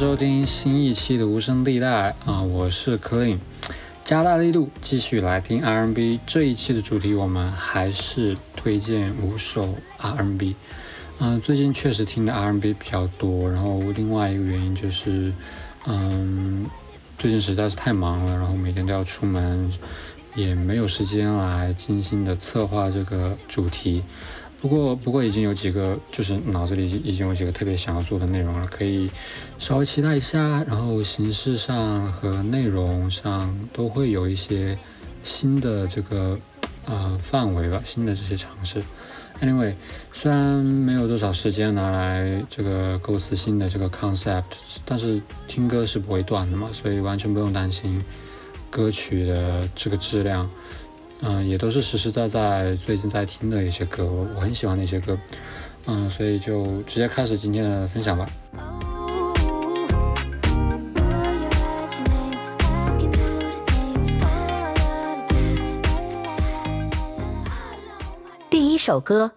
收听新一期的无声地带啊，我是 Clean，加大力度继续来听 R&B。这一期的主题我们还是推荐五首 R&B。嗯，最近确实听的 R&B 比较多，然后另外一个原因就是，嗯，最近实在是太忙了，然后每天都要出门，也没有时间来精心的策划这个主题。不过，不过已经有几个，就是脑子里已经有几个特别想要做的内容了，可以稍微期待一下。然后形式上和内容上都会有一些新的这个呃范围吧，新的这些尝试。Anyway，虽然没有多少时间拿来这个构思新的这个 concept，但是听歌是不会断的嘛，所以完全不用担心歌曲的这个质量。嗯，也都是实实在在最近在听的一些歌，我很喜欢那些歌，嗯，所以就直接开始今天的分享吧。第一首歌。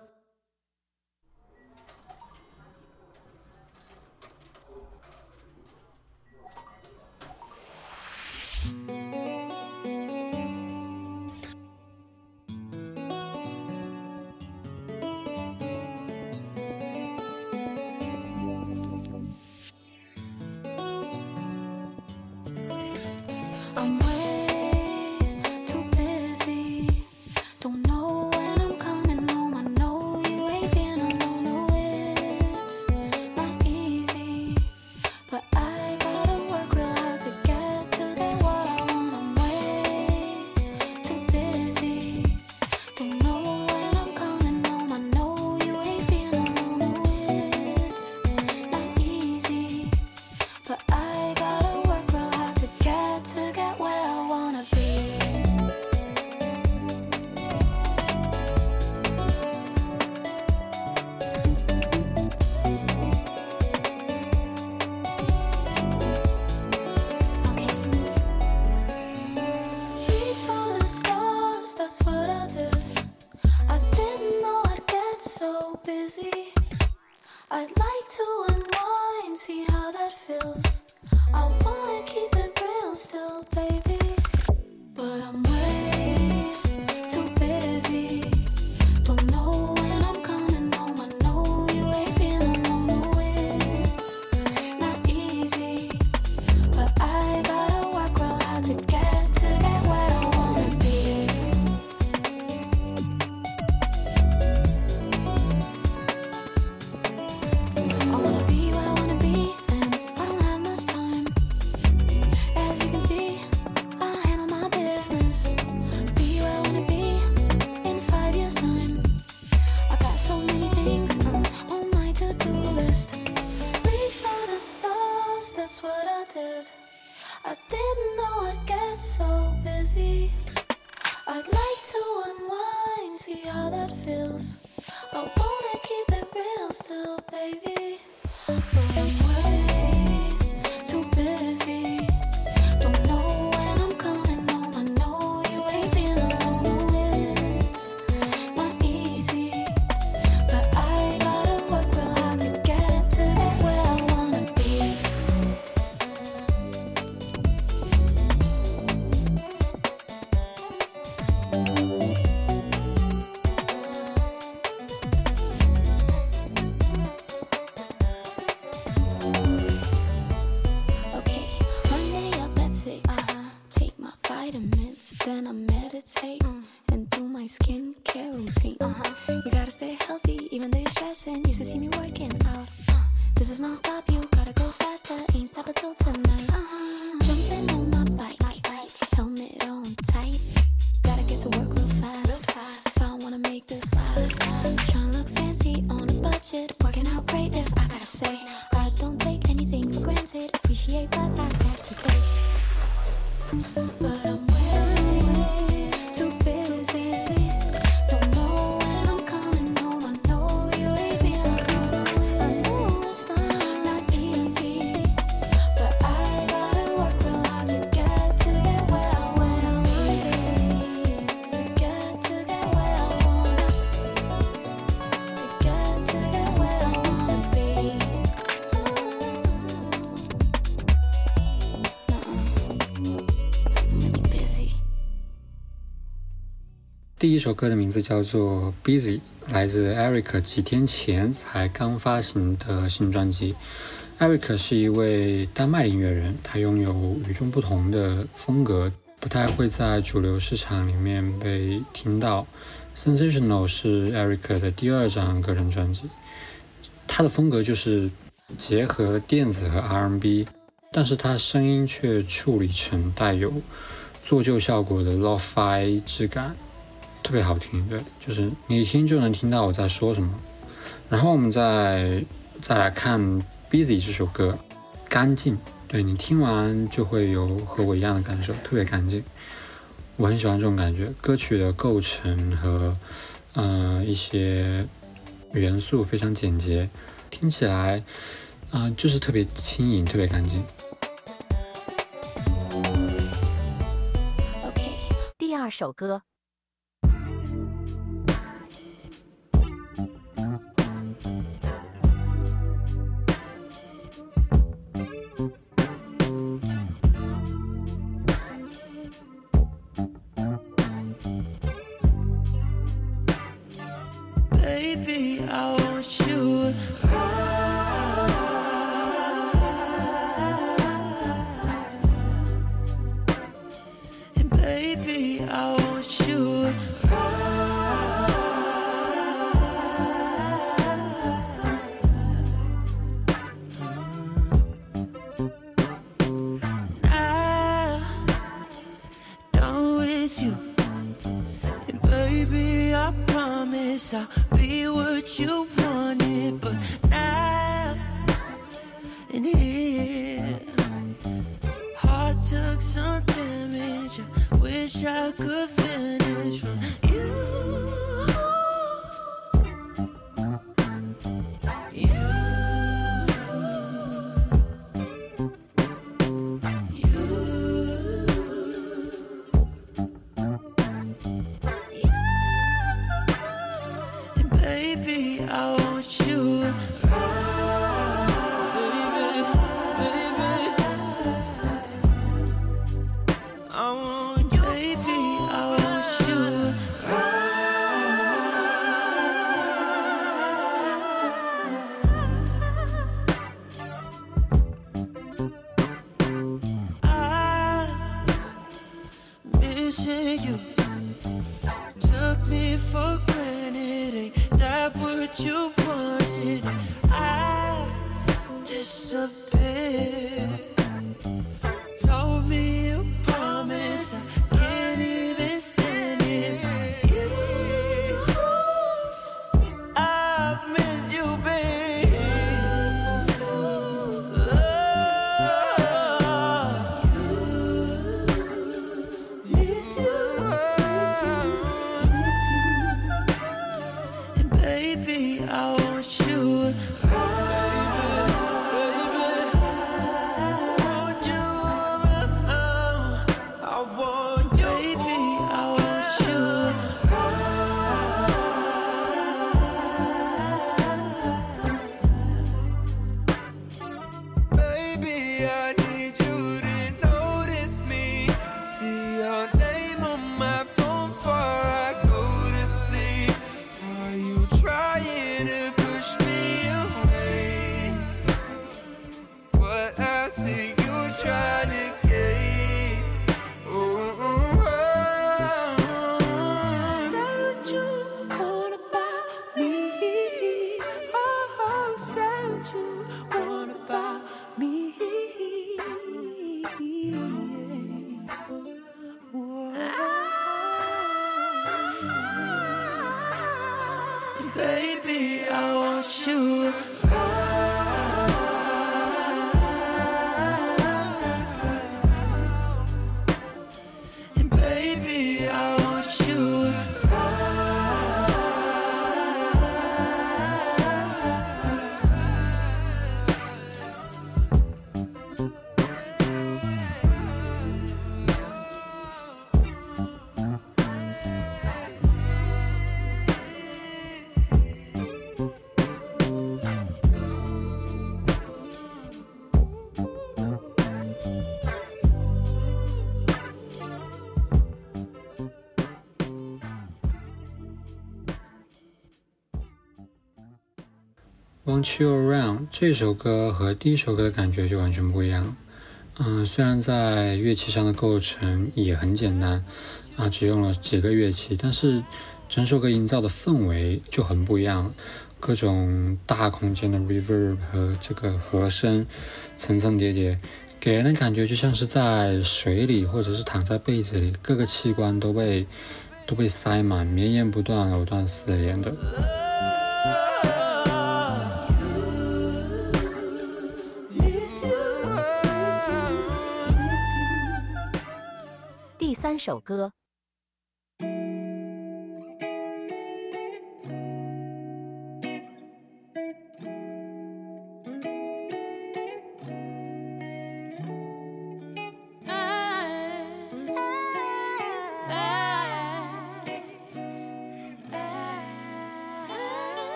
What? 一首歌的名字叫做《Busy》，来自 Eric 几天前才刚发行的新专辑。Eric 是一位丹麦音乐人，他拥有与众不同的风格，不太会在主流市场里面被听到。Sensational 是 Eric 的第二张个人专辑，他的风格就是结合电子和 R&B，但是他声音却处理成带有做旧效果的 Lo-Fi 质感。特别好听，对，就是你一听就能听到我在说什么。然后我们再再来看《Busy》这首歌，干净，对你听完就会有和我一样的感受，特别干净。我很喜欢这种感觉，歌曲的构成和嗯一些元素非常简洁，听起来嗯就是特别轻盈，特别干净。OK，第二首歌。wish I could. wishing you took me for granted. Ain't that what you wanted? I disappeared. Want You Around 这首歌和第一首歌的感觉就完全不一样。嗯，虽然在乐器上的构成也很简单，啊，只用了几个乐器，但是整首歌营造的氛围就很不一样。各种大空间的 reverb 和这个和声层层叠叠，给人的感觉就像是在水里，或者是躺在被子里，各个器官都被都被塞满，绵延不断，藕断丝连的。三首歌。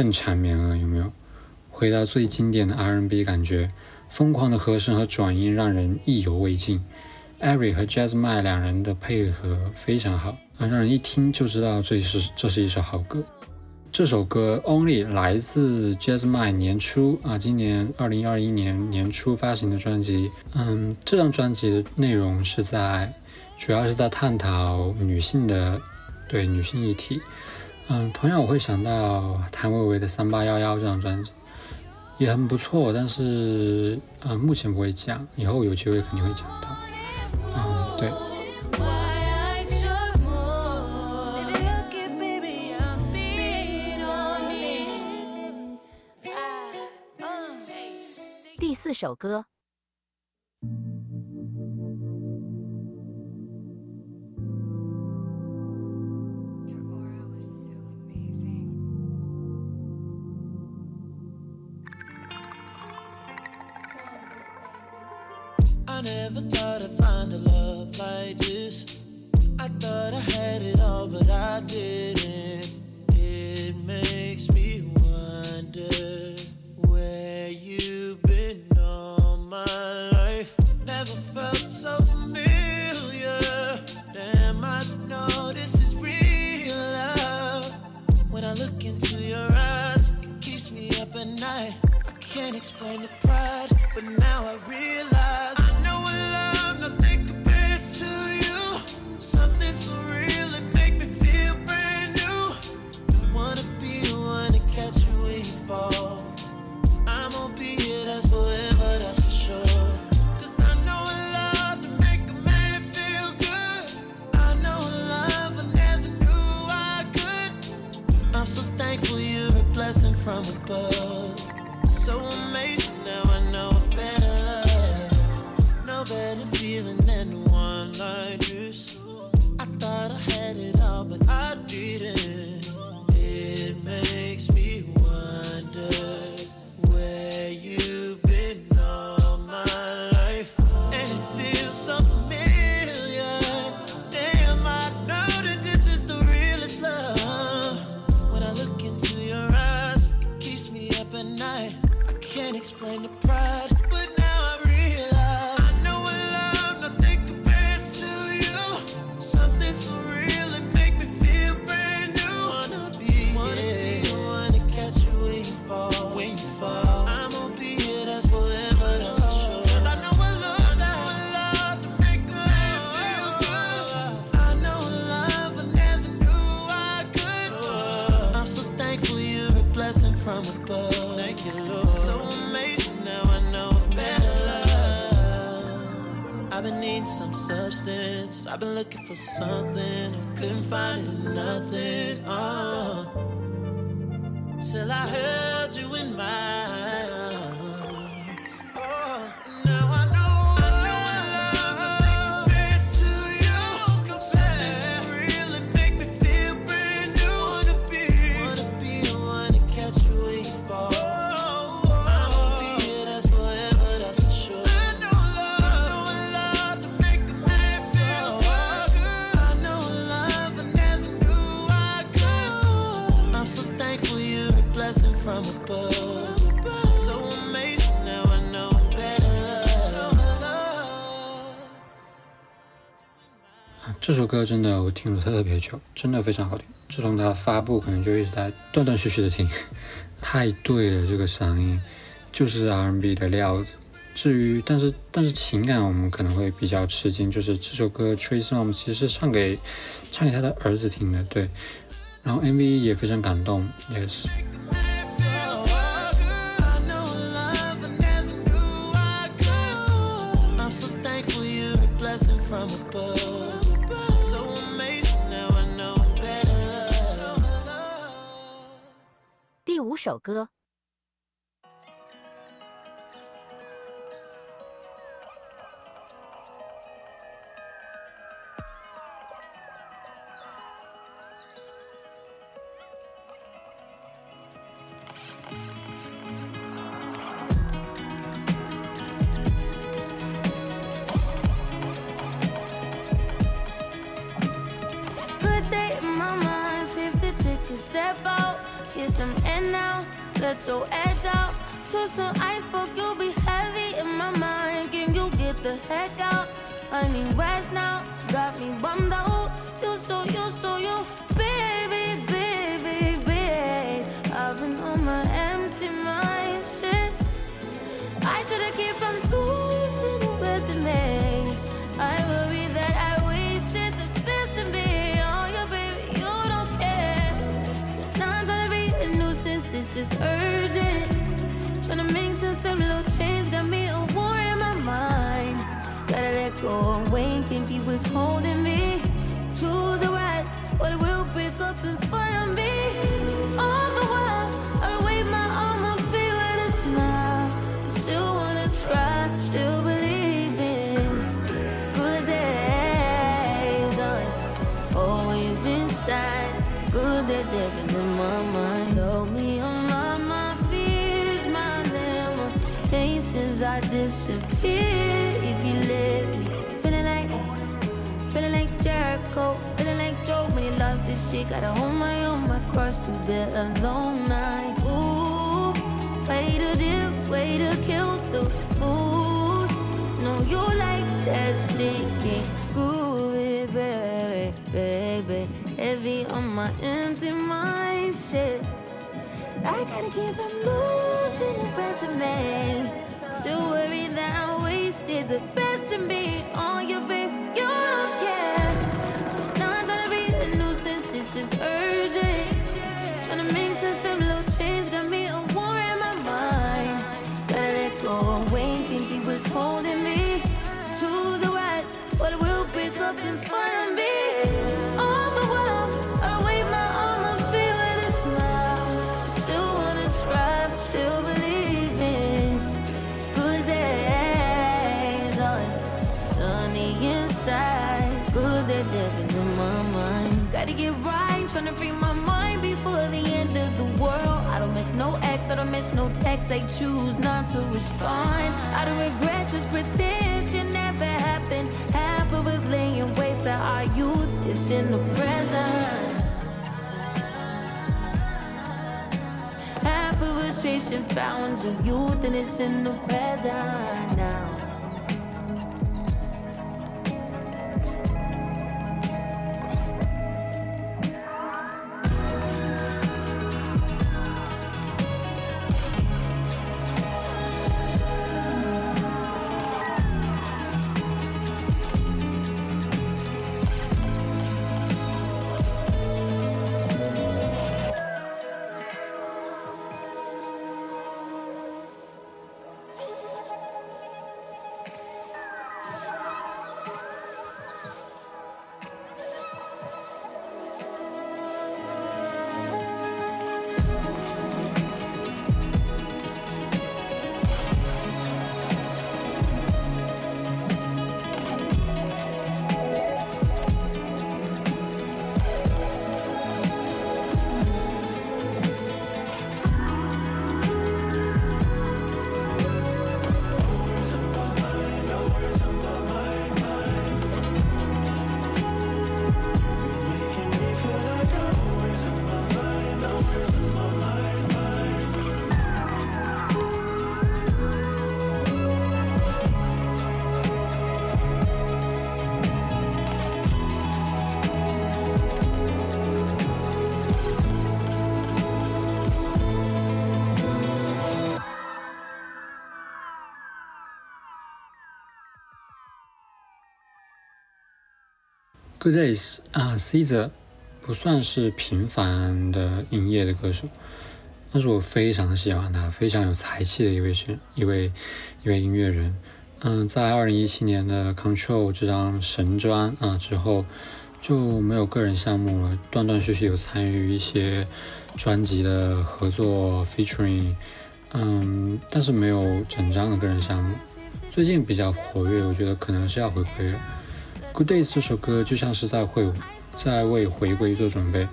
更缠绵了，有没有？回到最经典的 R&B 感觉，疯狂的和声和转音让人意犹未尽。Ari 和 j a z m i 两人的配合非常好，让人一听就知道这是这是一首好歌。这首歌 Only 来自 j a z m i 年初啊，今年二零二一年年初发行的专辑。嗯，这张专辑的内容是在，主要是在探讨女性的对女性议题。嗯，同样我会想到谭维维的《三八幺幺》这张专辑，也很不错，但是嗯，目前不会讲，以后有机会肯定会讲到。嗯，对。第四首歌。I've been needing some substance. I've been looking for something. I couldn't find it in nothing. Oh. Till I heard you in my 这首歌真的我听了特别久，真的非常好听。自从它发布，可能就一直在断断续续的听，太对了，这个嗓音就是 R&B 的料子。至于，但是但是情感我们可能会比较吃惊，就是这首歌 Trey Songz 其实是唱给唱给他的儿子听的，对。然后 MV 也非常感动，Yes。首歌。Let your edge out. To some iceberg, you'll be heavy in my mind. Can you get the heck out? I need rest now. Got me bummed out. You so, you so, you, baby, baby, baby. I've been on my empty mind shit. I should've kept from just urgent. Trying to make some subtle change, got me a war in my mind. Gotta let go and wait, can't keep what's holding me. Choose the right, but it will break up and fight. He lost his shit. Gotta hold my own, my cross to bear alone night. Ooh, way to dip, way to kill the mood. No, you like that shit, can't groove it, baby, baby. Heavy on my empty mind, shit. I gotta keep from losing the rest of me. Trying to free my mind before the end of the world. I don't miss no ex, I don't miss no text. They choose not to respond. I don't regret, just pretend shit never happened. Half of us laying waste to our youth is in the present. Half of us chasing fountains of youth and it's in the present now. Good Days 啊，Cesar 不算是平凡的营业的歌手，但是我非常喜欢他，非常有才气的一位是一位一位音乐人。嗯，在二零一七年的 Control 这张神专啊之后，就没有个人项目了，断断续续有参与一些专辑的合作 featuring，嗯，但是没有整张的个人项目。最近比较活跃，我觉得可能是要回归了。Good Days 这首歌就像是在会在为回归做准备，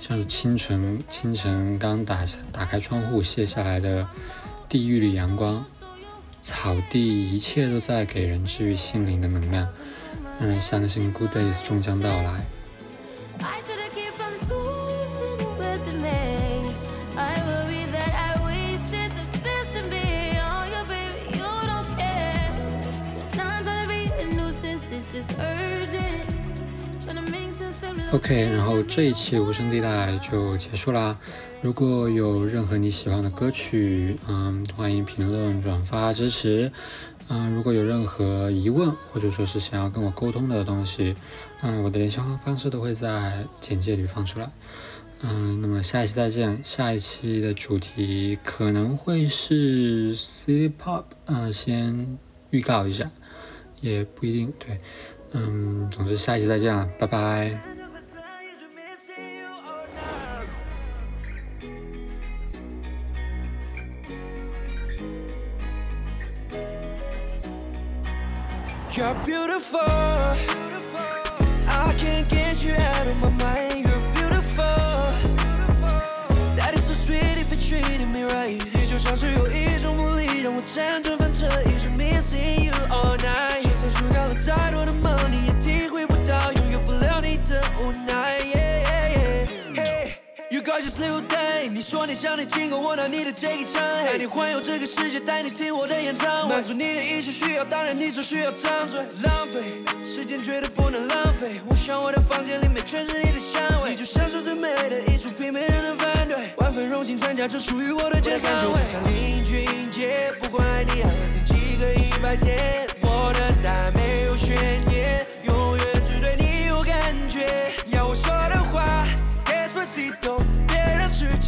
像是清晨清晨刚打打开窗户卸下来的第一缕阳光，草地一切都在给人治愈心灵的能量，让人相信 Good Days 终将到来。OK，然后这一期无声地带就结束啦。如果有任何你喜欢的歌曲，嗯，欢迎评论、转发支持。嗯，如果有任何疑问或者说是想要跟我沟通的东西，嗯，我的联系方式都会在简介里放出来。嗯，那么下一期再见。下一期的主题可能会是 City Pop，嗯，先预告一下，也不一定。对，嗯，总之下一期再见了，拜拜。You're beautiful. I can't get you out of my mind. You're beautiful. That is so sweet if you're treating me right. 你就像是有一种魔力，让我辗转反侧，一直 missing you all night。就算输掉了再多的梦，你也体会不到拥有不了你的无奈。Hey, you got this little. 你说你想你经过我到你的这一场，带你环游这个世界，带你听我的演唱会，满足你的一切需要，当然你只需要张嘴。浪费时间绝对不能浪费，我想我的房间里面全是你的香味，你就像是最美的艺术品，没人能反对。万分荣幸参加这属于我的演唱会，像林俊杰，不管爱你爱了第几个一百天，我的答案没有悬念，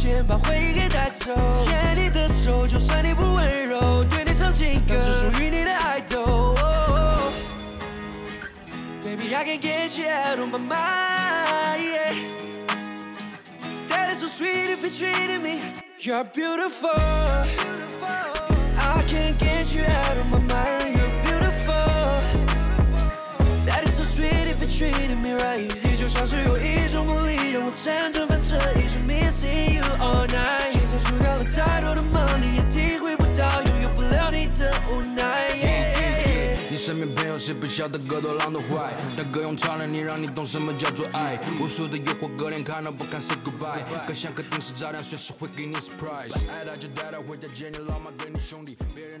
让时间把回忆给带走。牵你的手，就算你不温柔，对你唱情歌，只属于你的爱豆。Baby, I can't get you out of my mind. Yeah. That is so sweet if you're treating me. You're beautiful. I can't get you out of my mind. You're beautiful. That is so sweet if you're treating me right. 你就像是有一种魔力，让我辗转 小的歌多浪多坏？他歌咏超人，你让你懂什么叫做爱。无数的诱惑，哥连看都不看 say goodbye。哥像颗定时炸弹，随时会给你 surprise。爱他就带他回家见你老妈，对你兄弟，别人。